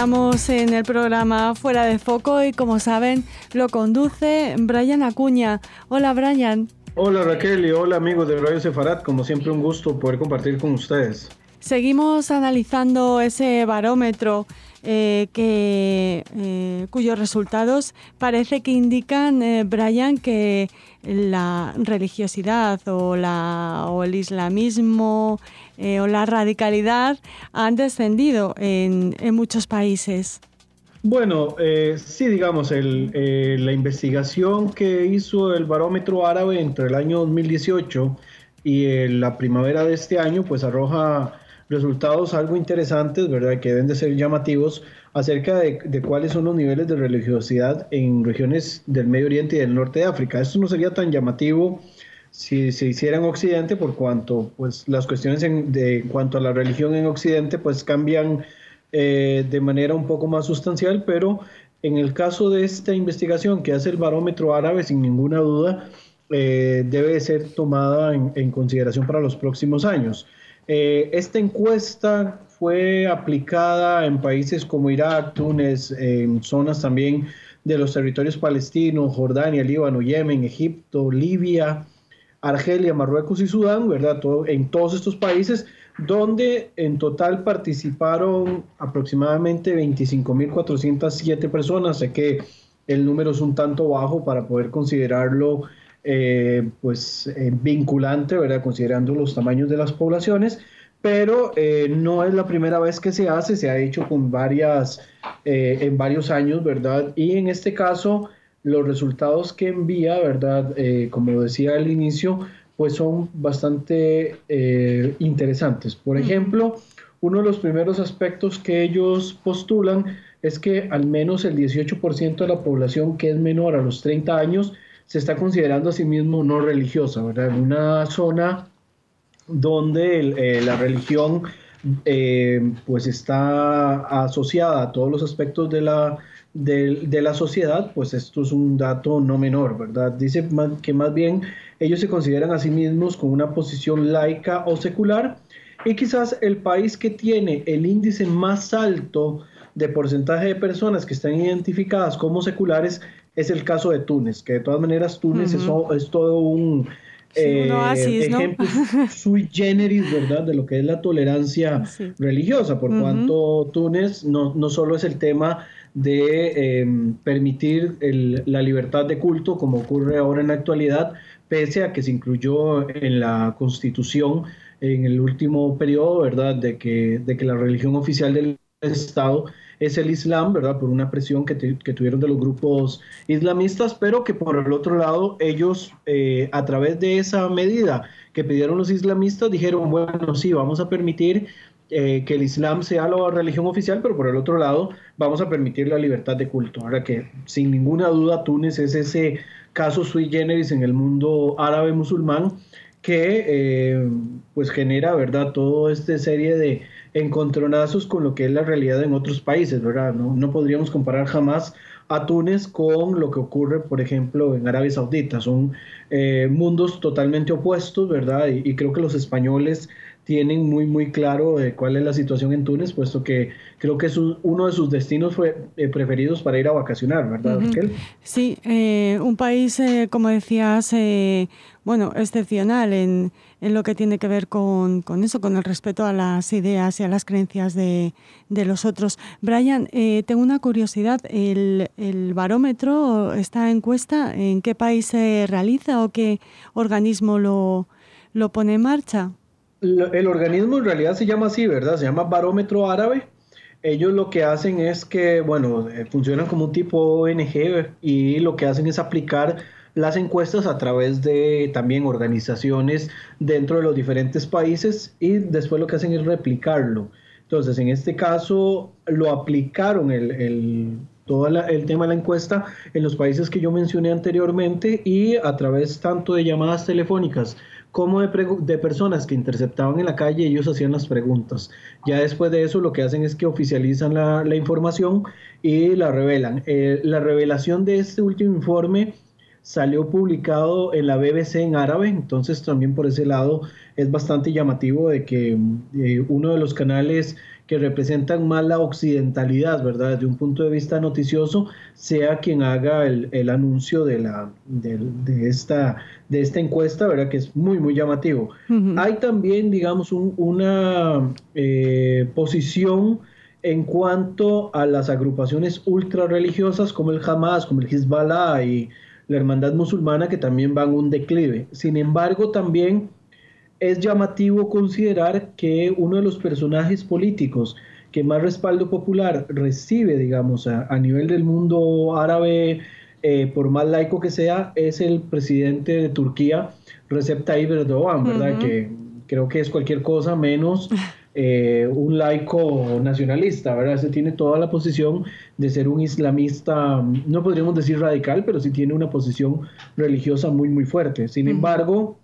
Estamos en el programa Fuera de Foco y como saben lo conduce Brian Acuña. Hola Brian. Hola Raquel y hola amigos de Radio Sefarat. Como siempre un gusto poder compartir con ustedes. Seguimos analizando ese barómetro eh, que, eh, cuyos resultados parece que indican, eh, Brian, que la religiosidad o, la, o el islamismo o la radicalidad han descendido en, en muchos países. Bueno, sí, digamos, el, la investigación que hizo el barómetro árabe entre el año 2018 y la primavera de este año, pues arroja resultados algo interesantes, ¿verdad? Que deben de ser llamativos acerca de, cuáles son los niveles de religiosidad en regiones del Medio Oriente y del norte de África. Esto no sería tan llamativo si se hiciera en Occidente, por cuanto pues, las cuestiones en, de, cuanto a la religión en Occidente pues, cambian eh, de manera un poco más sustancial, pero en el caso de esta investigación que hace el barómetro árabe, sin ninguna duda, eh, debe ser tomada en consideración para los próximos años. Eh, esta encuesta fue aplicada en países como Irak, Túnez, en zonas también de los territorios palestinos, Jordania, Líbano, Yemen, Egipto, Libia, Argelia, Marruecos y Sudán, ¿verdad? en todos estos países, donde en total participaron aproximadamente 25.407 personas. Sé que el número es un tanto bajo para poder considerarlo eh, pues eh, vinculante, ¿verdad? Considerando los tamaños de las poblaciones, pero eh, no es la primera vez que se hace, se ha hecho con varias, en varios años, ¿verdad? Y en este caso, los resultados que envía, ¿verdad? como decía al inicio, pues son bastante interesantes. Por ejemplo, uno de los primeros aspectos que ellos postulan es que al menos el 18% de la población que es menor a los 30 años se está considerando a sí mismo no religiosa, ¿verdad? Una zona donde eh, la religión eh, pues está asociada a todos los aspectos de la, de, la sociedad, pues esto es un dato no menor, ¿verdad? Dice que más bien ellos se consideran a sí mismos con una posición laica o secular y quizás el país que tiene el índice más alto de porcentaje de personas que están identificadas como seculares es el caso de Túnez, que de todas maneras Túnez es, todo un eh, ejemplo sui generis, ¿verdad?, de lo que es la tolerancia religiosa, por cuanto Túnez no, no, solo es el tema de em, permitir la libertad de culto, como ocurre ahora en la actualidad, pese a que se incluyó en la constitución en el último periodo, ¿verdad?, de que, de que la religión oficial del Estado es el Islam, ¿verdad? Por una presión que, tuvieron de los grupos islamistas, pero que por el otro lado ellos, eh, a través de esa medida que pidieron los islamistas, dijeron, bueno, sí, vamos a permitir eh, que el Islam sea la religión oficial, pero por el otro lado vamos a permitir la libertad de culto. Ahora que sin ninguna duda Túnez es ese caso sui generis en el mundo árabe musulmán que eh, pues genera, ¿verdad?, toda esta serie de encontronazos con lo que es la realidad en otros países, ¿verdad? No, no podríamos comparar jamás a Túnez con lo que ocurre, por ejemplo, en Arabia Saudita. Son eh, mundos totalmente opuestos, ¿verdad? Y, creo que los españoles tienen muy, muy claro eh, cuál es la situación en Túnez, puesto que creo que es uno de sus destinos fue, eh, preferidos para ir a vacacionar, ¿verdad, Sí, un país, como decías, bueno, excepcional en, en, lo que tiene que ver con, con, eso, con el respeto a las ideas y a las creencias de, de los otros. Brian, eh, tengo una curiosidad. ¿El, ¿El, barómetro, esta encuesta, en qué país se realiza o qué organismo lo, lo pone en marcha? El organismo en realidad se llama así, ¿verdad? Se llama Barómetro Árabe. Ellos lo que hacen es que, bueno, eh, funcionan como un tipo ONG y lo que hacen es aplicar las encuestas a través de también organizaciones dentro de los diferentes países y después lo que hacen es replicarlo. Entonces, en este caso, lo aplicaron el, todo el tema de la encuesta en los países que yo mencioné anteriormente y a través tanto de llamadas telefónicas como de, personas que interceptaban en la calle, ellos hacían las preguntas. Ya después de eso lo que hacen es que oficializan la, información y la revelan. Eh, la revelación de este último informe salió publicado en la BBC en árabe, entonces también por ese lado es bastante llamativo de que eh, uno de los canales que representan más la occidentalidad, ¿verdad? Desde un punto de vista noticioso, sea quien haga el, anuncio de, la, de, esta, de esta encuesta, ¿verdad? Que es muy, muy llamativo. Hay también, digamos, una eh, posición en cuanto a las agrupaciones ultra religiosas como el Hamas, como el Hezbollah y la Hermandad Musulmana, que también van un declive. Sin embargo, también es llamativo considerar que uno de los personajes políticos que más respaldo popular recibe, digamos, a, nivel del mundo árabe, eh, por más laico que sea, es el presidente de Turquía, Recep Tayyip Erdogan, ¿verdad? Que creo que es cualquier cosa menos eh, un laico nacionalista, ¿verdad? Se tiene toda la posición de ser un islamista, no podríamos decir radical, pero sí tiene una posición religiosa muy, muy fuerte. Sin embargo,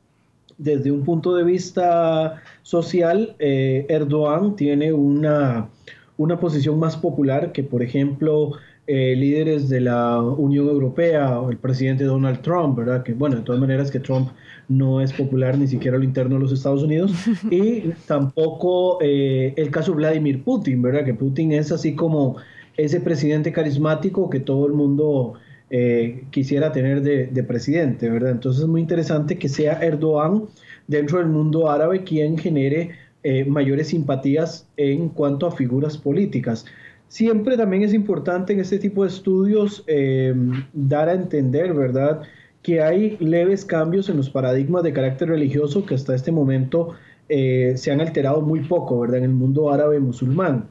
desde un punto de vista social, eh, Erdogan tiene una, una posición más popular que, por ejemplo, eh, líderes de la Unión Europea o el presidente Donald Trump, ¿verdad? Que bueno, de todas maneras que Trump no es popular ni siquiera a lo interno de los Estados Unidos, y tampoco eh, el caso Vladimir Putin, ¿verdad? Que Putin es así como ese presidente carismático que todo el mundo eh, quisiera tener de, presidente, ¿verdad? Entonces es muy interesante que sea Erdogan dentro del mundo árabe quien genere eh, mayores simpatías en cuanto a figuras políticas. Siempre también es importante en este tipo de estudios eh, dar a entender, ¿verdad?, que hay leves cambios en los paradigmas de carácter religioso que hasta este momento se han alterado muy poco, ¿verdad?, en el mundo árabe musulmán.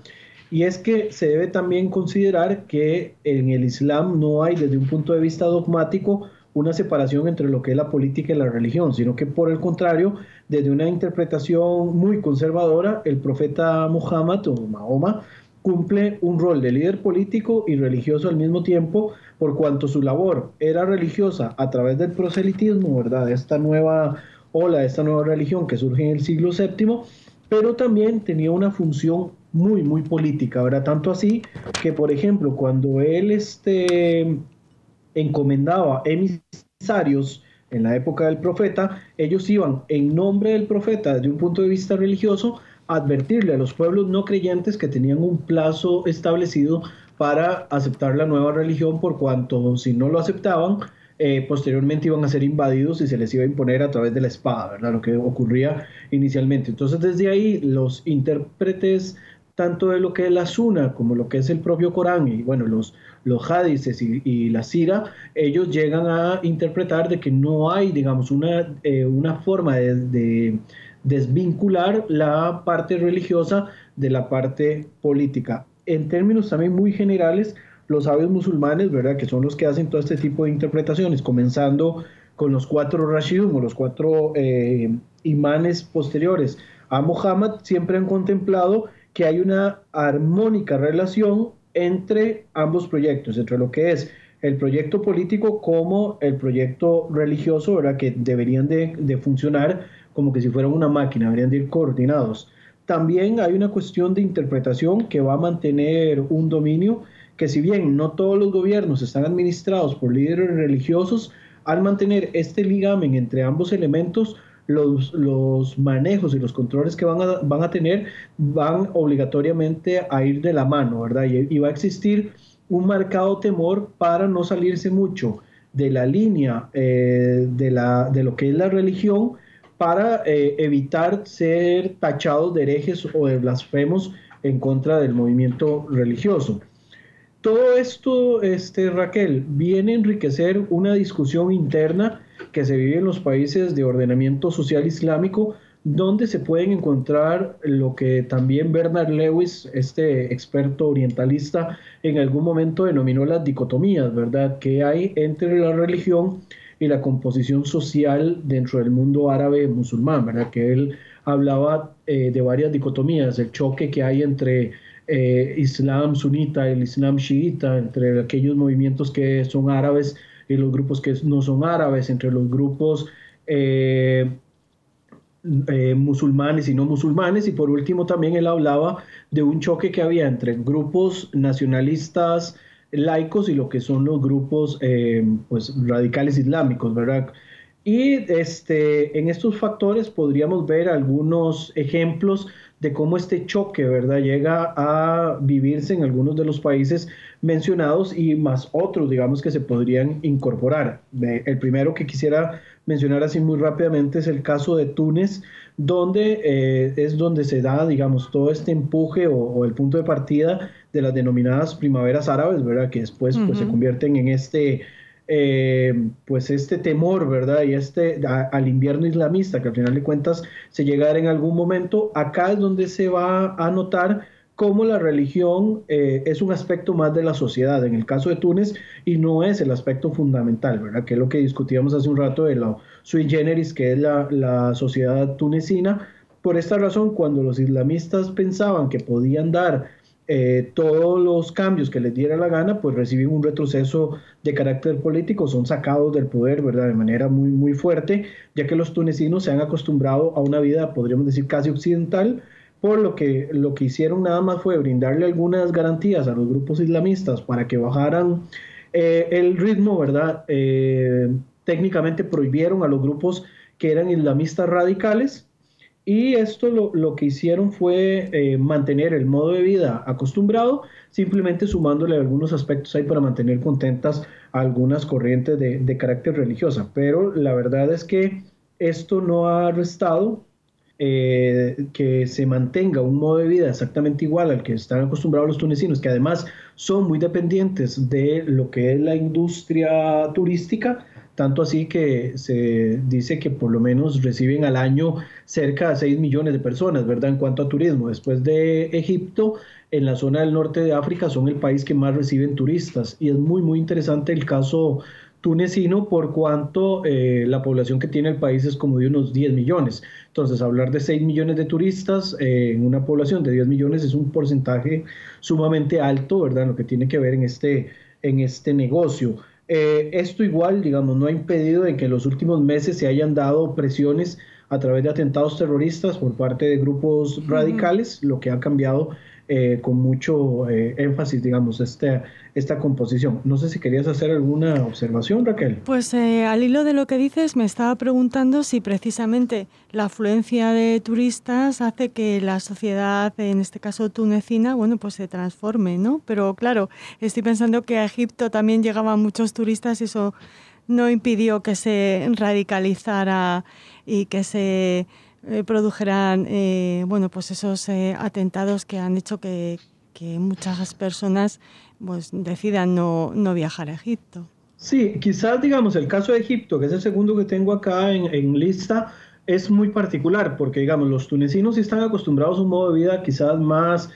Y es que se debe también considerar que en el Islam no hay desde un punto de vista dogmático una separación entre lo que es la política y la religión, sino que por el contrario, desde una interpretación muy conservadora, el profeta Muhammad o Mahoma cumple un rol de líder político y religioso al mismo tiempo, por cuanto su labor era religiosa a través del proselitismo, ¿verdad? Esta nueva ola, esta nueva religión que surge en el siglo VII, pero también tenía una función muy, muy política, ¿verdad? Tanto así que, por ejemplo, cuando él este, encomendaba emisarios en la época del profeta, ellos iban en nombre del profeta desde un punto de vista religioso a advertirle a los pueblos no creyentes que tenían un plazo establecido para aceptar la nueva religión por cuanto si no lo aceptaban, eh, posteriormente iban a ser invadidos y se les iba a imponer a través de la espada, ¿verdad? Lo que ocurría inicialmente. Entonces desde ahí los intérpretes tanto de lo que es la Suna como lo que es el propio Corán y bueno, los, los hadices y, la Sira, ellos llegan a interpretar de que no hay, digamos, una, eh, una forma de, desvincular la parte religiosa de la parte política. En términos también muy generales, los sabios musulmanes, ¿verdad? Que son los que hacen todo este tipo de interpretaciones, comenzando con los cuatro Rashidun o los cuatro eh, imanes posteriores a Muhammad, siempre han contemplado que hay una armónica relación entre ambos proyectos, entre lo que es el proyecto político como el proyecto religioso, ¿verdad? que deberían de, funcionar como que si fueran una máquina, deberían de ir coordinados. También hay una cuestión de interpretación que va a mantener un dominio que si bien no todos los gobiernos están administrados por líderes religiosos, al mantener este ligamen entre ambos elementos, los, los manejos y los controles que van a, van a tener van obligatoriamente a ir de la mano, ¿verdad? Y, va a existir un marcado temor para no salirse mucho de la línea eh, de, la, de lo que es la religión para eh, evitar ser tachados de herejes o de blasfemos en contra del movimiento religioso. Todo esto, este, Raquel, viene a enriquecer una discusión interna que se vive en los países de ordenamiento social islámico, donde se pueden encontrar lo que también Bernard Lewis, este experto orientalista, en algún momento denominó las dicotomías, ¿verdad?, que hay entre la religión y la composición social dentro del mundo árabe musulmán, ¿verdad?, que él hablaba eh, de varias dicotomías, el choque que hay entre eh, Islam sunita el Islam chiita, entre aquellos movimientos que son árabes y los grupos que no son árabes, entre los grupos eh, eh, musulmanes y no musulmanes, y por último también él hablaba de un choque que había entre grupos nacionalistas laicos y lo que son los grupos eh, pues, radicales islámicos, ¿verdad? Y este, en estos factores podríamos ver algunos ejemplos de cómo este choque, ¿verdad?, llega a vivirse en algunos de los países mencionados y más otros, digamos, que se podrían incorporar. El primero que quisiera mencionar así muy rápidamente es el caso de Túnez, donde eh, es donde se da, digamos, todo este empuje o, el punto de partida de las denominadas primaveras árabes, ¿verdad? Que después pues, se convierten en este, eh, pues este temor, ¿verdad? Y este al invierno islamista, que al final de cuentas se llegará en algún momento. Acá es donde se va a notar cómo la religión eh, es un aspecto más de la sociedad, en el caso de Túnez, y no es el aspecto fundamental, ¿verdad? Que es lo que discutíamos hace un rato de la sui generis, que es la, la sociedad tunecina. Por esta razón, cuando los islamistas pensaban que podían dar eh, todos los cambios que les diera la gana, pues reciben un retroceso de carácter político, son sacados del poder, ¿verdad? De manera muy, muy fuerte, ya que los tunecinos se han acostumbrado a una vida, podríamos decir, casi occidental, por lo que lo que hicieron nada más fue brindarle algunas garantías a los grupos islamistas para que bajaran eh, el ritmo, ¿verdad? Eh, técnicamente prohibieron a los grupos que eran islamistas radicales y esto lo, que hicieron fue eh, mantener el modo de vida acostumbrado, simplemente sumándole algunos aspectos ahí para mantener contentas algunas corrientes de, de carácter religiosa. Pero la verdad es que esto no ha restado eh, que se mantenga un modo de vida exactamente igual al que están acostumbrados los tunecinos, que además son muy dependientes de lo que es la industria turística, tanto así que se dice que por lo menos reciben al año cerca de 6 millones de personas, ¿verdad? En cuanto a turismo, después de Egipto, en la zona del norte de África son el país que más reciben turistas y es muy, muy interesante el caso tunecino por cuanto eh, la población que tiene el país es como de unos 10 millones. Entonces, hablar de 6 millones de turistas eh, en una población de 10 millones es un porcentaje sumamente alto, ¿verdad? Lo que tiene que ver en este, en este negocio. Eh, esto igual, digamos, no ha impedido de que en los últimos meses se hayan dado presiones a través de atentados terroristas por parte de grupos radicales, lo que ha cambiado eh, con mucho eh, énfasis, digamos, este, esta composición. No sé si querías hacer alguna observación, Raquel. Pues eh, al hilo de lo que dices, me estaba preguntando si precisamente la afluencia de turistas hace que la sociedad, en este caso tunecina, bueno, pues se transforme, ¿no? Pero claro, estoy pensando que a Egipto también llegaban muchos turistas y eso no impidió que se radicalizara y que se eh, eh, bueno, pues esos eh, atentados que han hecho que, muchas personas pues, decidan no, viajar a Egipto. Sí, quizás digamos el caso de Egipto, que es el segundo que tengo acá en, lista, es muy particular porque digamos los tunecinos están acostumbrados a un modo de vida quizás más,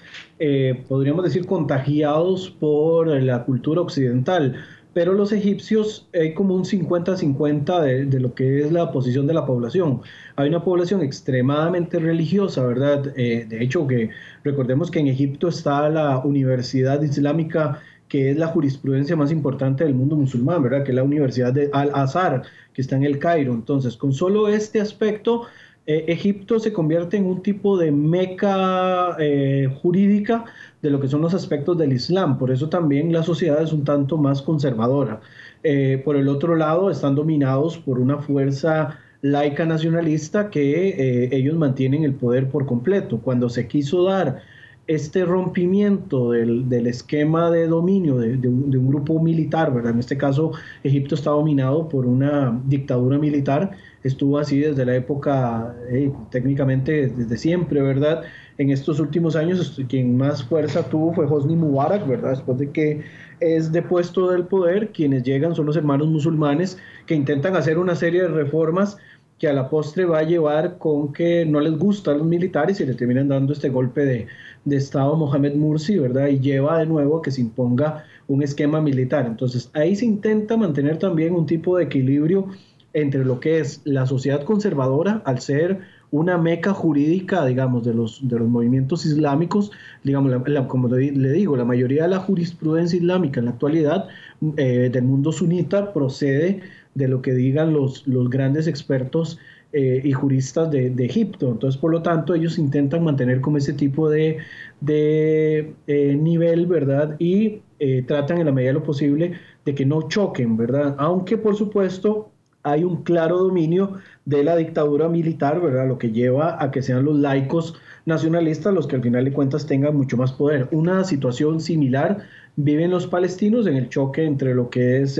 podríamos decir, contagiados por la cultura occidental pero los egipcios hay como un 50-50 de, lo que es la posición de la población. Hay una población extremadamente religiosa, ¿verdad? Eh, de hecho, que recordemos que en Egipto está la Universidad Islámica, que es la jurisprudencia más importante del mundo musulmán, ¿verdad? Que es la Universidad de Al-Azhar, que está en el Cairo. Entonces, con solo este aspecto, eh, Egipto se convierte en un tipo de meca eh, jurídica de lo que son los aspectos del Islam. Por eso también la sociedad es un tanto más conservadora. Eh, por el otro lado, están dominados por una fuerza laica nacionalista que ellos mantienen el poder por completo. Cuando se quiso dar este rompimiento del, esquema de dominio de, un, de, un, grupo militar, ¿verdad? En este caso, Egipto está dominado por una dictadura militar estuvo así desde la época, eh, técnicamente desde siempre, ¿verdad? En estos últimos años quien más fuerza tuvo fue Hosni Mubarak, ¿verdad? Después de que es depuesto del poder, quienes llegan son los hermanos musulmanes que intentan hacer una serie de reformas que a la postre va a llevar con que no les gustan los militares y le terminan dando este golpe de, de Estado a Mohamed Mursi, ¿verdad? Y lleva de nuevo a que se imponga un esquema militar. Entonces ahí se intenta mantener también un tipo de equilibrio entre lo que es la sociedad conservadora, al ser una meca jurídica, digamos, de los, de los movimientos islámicos, digamos, como le, digo, la mayoría de la jurisprudencia islámica en la actualidad eh, del mundo sunita procede de lo que digan los, los grandes expertos eh, y juristas de, Egipto. Entonces, por lo tanto, ellos intentan mantener como ese tipo de, de eh, nivel, ¿verdad? Y tratan en la medida de lo posible de que no choquen, ¿verdad? Aunque, por supuesto, hay un claro dominio de la dictadura militar, ¿verdad? Lo que lleva a que sean los laicos nacionalistas los que al final de cuentas tengan mucho más poder. Una situación similar viven los palestinos en el choque entre lo que es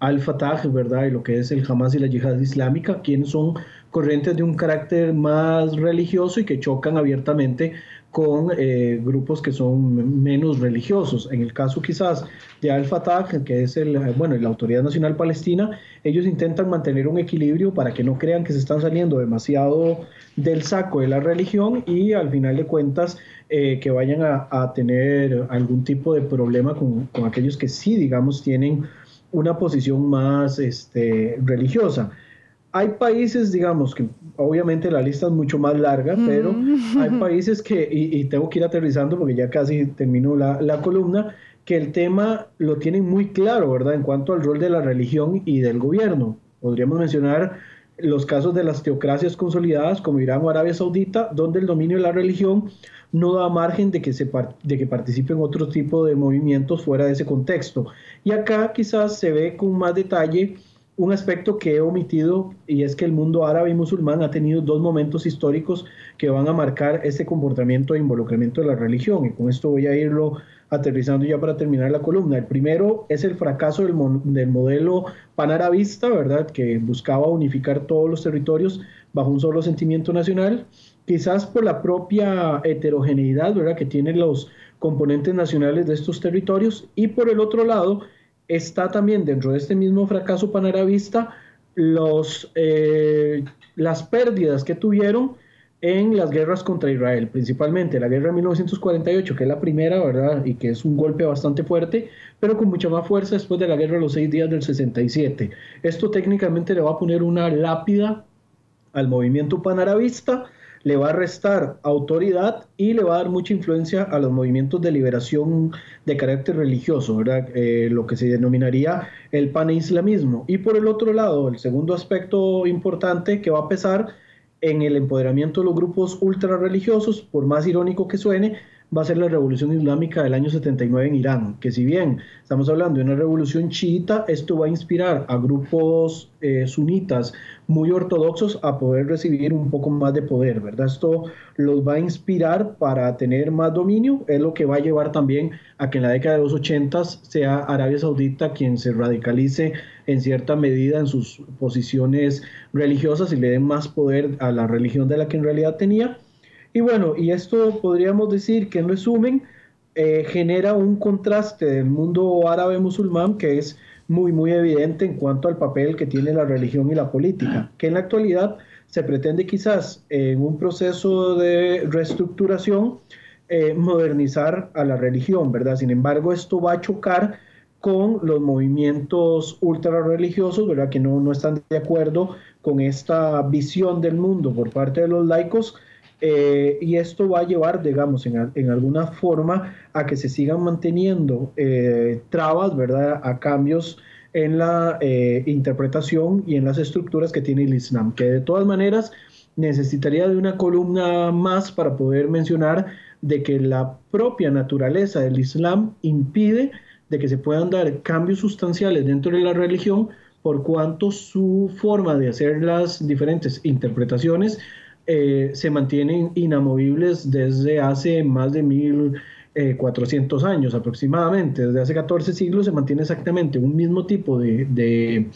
al-Fatah, ¿verdad? Y lo que es el Hamas y la yihad islámica, quienes son corrientes de un carácter más religioso y que chocan abiertamente con eh, grupos que son menos religiosos. En el caso quizás de Al-Fatah, que es el, bueno, la Autoridad Nacional Palestina, ellos intentan mantener un equilibrio para que no crean que se están saliendo demasiado del saco de la religión y al final de cuentas eh, que vayan a, tener algún tipo de problema con, con aquellos que sí, digamos, tienen una posición más este, religiosa. Hay países, digamos, que obviamente la lista es mucho más larga, pero hay países que, y, tengo que ir aterrizando porque ya casi termino la, la columna, que el tema lo tienen muy claro, ¿verdad? En cuanto al rol de la religión y del gobierno. Podríamos mencionar los casos de las teocracias consolidadas como Irán o Arabia Saudita, donde el dominio de la religión no da margen de que, se de que participen otro tipo de movimientos fuera de ese contexto. Y acá quizás se ve con más detalle un aspecto que he omitido y es que el mundo árabe y musulmán ha tenido dos momentos históricos que van a marcar este comportamiento de involucramiento de la religión y con esto voy a irlo aterrizando ya para terminar la columna. El primero es el fracaso del, del modelo panarabista, ¿verdad? Que buscaba unificar todos los territorios bajo un solo sentimiento nacional quizás por la propia heterogeneidad ¿verdad? que tienen los componentes nacionales de estos territorios y por el otro lado está también dentro de este mismo fracaso panarabista los, eh, las pérdidas que tuvieron en las guerras contra Israel, principalmente la guerra de 1948, que es la primera, ¿verdad? Y que es un golpe bastante fuerte, pero con mucha más fuerza después de la guerra de los seis días del 67. Esto técnicamente le va a poner una lápida al movimiento panarabista, le va a restar autoridad y le va a dar mucha influencia a los movimientos de liberación de carácter religioso, ¿verdad? Eh, lo que se denominaría el panislamismo. Y por el otro lado, el segundo aspecto importante que va a pesar en el empoderamiento de los grupos ultra religiosos, por más irónico que suene, va a ser la revolución islámica del año 79 en Irán, que si bien estamos hablando de una revolución chiita, esto va a inspirar a grupos eh, sunitas muy ortodoxos a poder recibir un poco más de poder, ¿verdad? Esto los va a inspirar para tener más dominio, es lo que va a llevar también a que en la década de los 80 sea Arabia Saudita quien se radicalice en cierta medida en sus posiciones religiosas y le den más poder a la religión de la que en realidad tenía y bueno, y esto podríamos decir que en resumen eh, genera un contraste del mundo árabe musulmán que es muy, muy evidente en cuanto al papel que tiene la religión y la política, que en la actualidad se pretende quizás en un proceso de reestructuración eh, modernizar a la religión, ¿verdad? Sin embargo, esto va a chocar con los movimientos ultra religiosos, ¿verdad? Que no, no están de acuerdo con esta visión del mundo por parte de los laicos eh, y esto va a llevar, digamos, en, alguna forma a que se sigan manteniendo eh, trabas, ¿verdad?, a cambios en la eh, interpretación y en las estructuras que tiene el Islam, que de todas maneras necesitaría de una columna más para poder mencionar de que la propia naturaleza del Islam impide de que se puedan dar cambios sustanciales dentro de la religión por cuanto su forma de hacer las diferentes interpretaciones eh, se mantienen inamovibles desde hace más de 1400 eh, años aproximadamente. Desde hace 14 siglos se mantiene exactamente un mismo tipo de,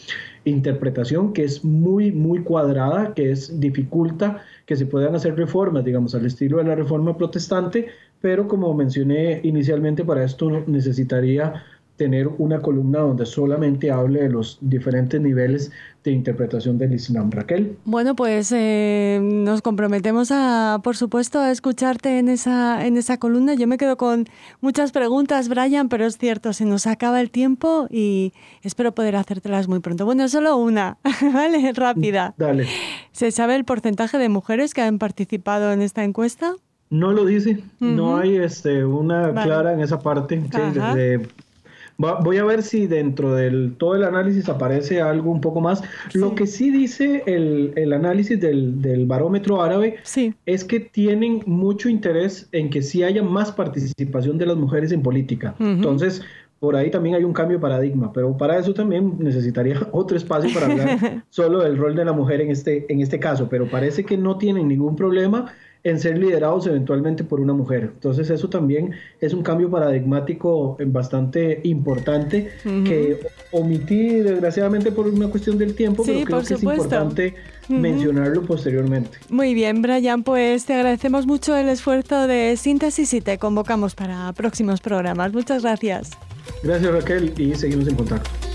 interpretación que es muy, muy cuadrada, que es dificulta que se puedan hacer reformas, digamos, al estilo de la reforma protestante, pero como mencioné inicialmente, para esto necesitaría tener una columna donde solamente hable de los diferentes niveles de interpretación del Islam. Raquel. Bueno, pues eh, nos comprometemos a, por supuesto, a escucharte en esa, en esa columna. Yo me quedo con muchas preguntas, Brian, pero es cierto, se nos acaba el tiempo y espero poder hacértelas muy pronto. Bueno, solo una, ¿vale? Rápida. Dale. ¿Se sabe el porcentaje de mujeres que han participado en esta encuesta? No lo dice, no hay este, una clara en esa parte. Sí, voy a ver si dentro del todo el análisis aparece algo un poco más. Lo que sí dice el, el análisis del, del, barómetro árabe es que tienen mucho interés en que sí haya más participación de las mujeres en política. Entonces, por ahí también hay un cambio de paradigma, pero para eso también necesitaría otro espacio para hablar solo del rol de la mujer en este, en este caso, pero parece que no tienen ningún problema en ser liderados eventualmente por una mujer. Entonces eso también es un cambio paradigmático bastante importante que omití desgraciadamente por una cuestión del tiempo, pero creo que es importante mencionarlo posteriormente. Muy bien, Brian, pues te agradecemos mucho el esfuerzo de síntesis y te convocamos para próximos programas. Muchas gracias. Gracias Raquel y seguimos en contacto.